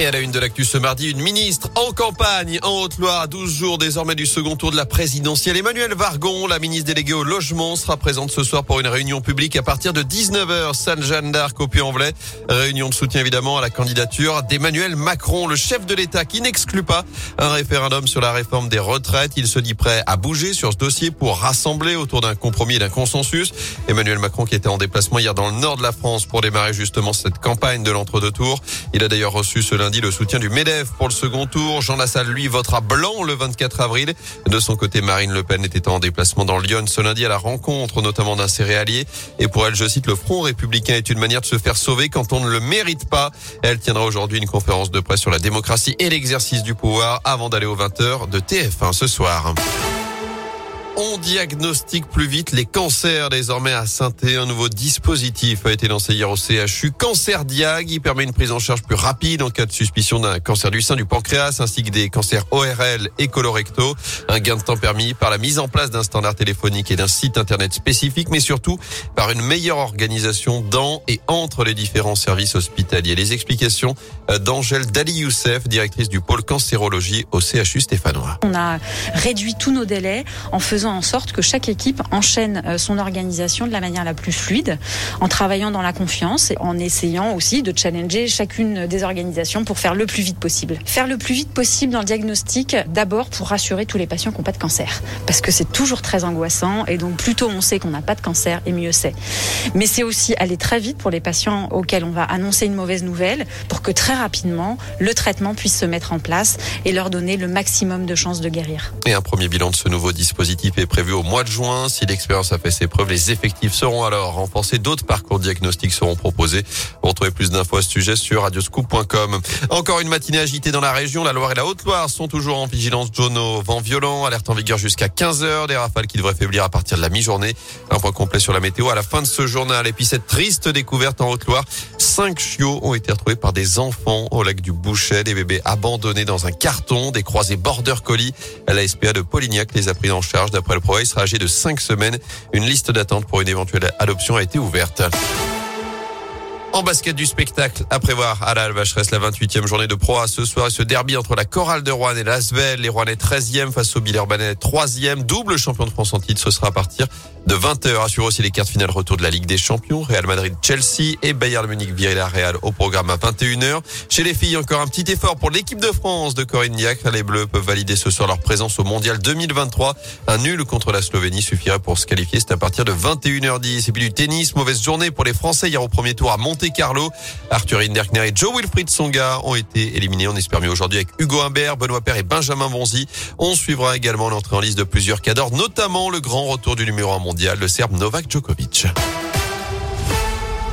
Et à la une de l'actu ce mardi, une ministre en campagne en Haute-Loire à 12 jours désormais du second tour de la présidentielle. Emmanuel Vargon, la ministre déléguée au logement, sera présente ce soir pour une réunion publique à partir de 19h, Sainte-Jeanne d'Arc au Puy-en-Velay. Réunion de soutien évidemment à la candidature d'Emmanuel Macron, le chef de l'État qui n'exclut pas un référendum sur la réforme des retraites. Il se dit prêt à bouger sur ce dossier pour rassembler autour d'un compromis et d'un consensus. Emmanuel Macron qui était en déplacement hier dans le nord de la France pour démarrer justement cette campagne de l'entre-deux tours. Il a d'ailleurs reçu ce dit le soutien du MEDEF pour le second tour. Jean Lassalle, lui, votera blanc le 24 avril. De son côté, Marine Le Pen était en déplacement dans Lyon ce lundi à la rencontre notamment d'un céréalier. Et pour elle, je cite, le Front républicain est une manière de se faire sauver quand on ne le mérite pas. Elle tiendra aujourd'hui une conférence de presse sur la démocratie et l'exercice du pouvoir avant d'aller aux 20h de TF1 ce soir. On diagnostique plus vite les cancers désormais à saint Un nouveau dispositif a été lancé hier au CHU. Cancer Diag, il permet une prise en charge plus rapide en cas de suspicion d'un cancer du sein, du pancréas, ainsi que des cancers ORL et colorectaux. Un gain de temps permis par la mise en place d'un standard téléphonique et d'un site internet spécifique, mais surtout par une meilleure organisation dans et entre les différents services hospitaliers. Les explications d'Angèle Dali Youssef, directrice du pôle cancérologie au CHU stéphanois. On a réduit tous nos délais en faisant en sorte que chaque équipe enchaîne euh, son organisation de la manière la plus fluide, en travaillant dans la confiance et en essayant aussi de challenger chacune des organisations pour faire le plus vite possible. Faire le plus vite possible dans le diagnostic, d'abord pour rassurer tous les patients qui n'ont pas de cancer, parce que c'est toujours très angoissant et donc plus tôt on sait qu'on n'a pas de cancer et mieux c'est. Mais c'est aussi aller très vite pour les patients auxquels on va annoncer une mauvaise nouvelle pour que très rapidement le traitement puisse se mettre en place et leur donner le maximum de chances de guérir. Et un premier bilan de ce nouveau dispositif est prévu au mois de juin. Si l'expérience a fait ses preuves, les effectifs seront alors renforcés. D'autres parcours diagnostiques seront proposés. Vous retrouvez plus d'infos à ce sujet sur radioscoop.com. Encore une matinée agitée dans la région. La Loire et la Haute-Loire sont toujours en vigilance jaune au vent violent. Alerte en vigueur jusqu'à 15 heures. Des rafales qui devraient faiblir à partir de la mi-journée. Un point complet sur la météo à la fin de ce journal. Et puis cette triste découverte en Haute-Loire. Cinq chiots ont été retrouvés par des enfants au lac du Bouchet. Des bébés abandonnés dans un carton. Des croisés border colis. La SPA de Polignac les a pris en charge d'après le progrès sera âgé de 5 semaines. Une liste d'attente pour une éventuelle adoption a été ouverte. En basket du spectacle, à prévoir à la Alvacheresse, la 28e journée de Pro ce soir, ce derby entre la Chorale de Rouen et l'Asvel. Les Rouennais 13e face au Billerbanais 3e, double champion de France en titre. Ce sera à partir de 20h. Assure aussi les quarts finales retour de la Ligue des Champions. Real Madrid, Chelsea et Bayern Munich, Villarreal au programme à 21h. Chez les filles, encore un petit effort pour l'équipe de France de Corinne Diacre. Les Bleus peuvent valider ce soir leur présence au Mondial 2023. Un nul contre la Slovénie suffirait pour se qualifier. C'est à partir de 21h10. Et puis du tennis, mauvaise journée pour les Français hier au premier tour à Monte Carlo. Arthur Hinderkner et Joe Wilfried Songa ont été éliminés. On espère mieux aujourd'hui avec Hugo Humbert, Benoît Père et Benjamin Bonzi. On suivra également l'entrée en liste de plusieurs cadors, notamment le grand retour du numéro 1 mondial, le Serbe Novak Djokovic.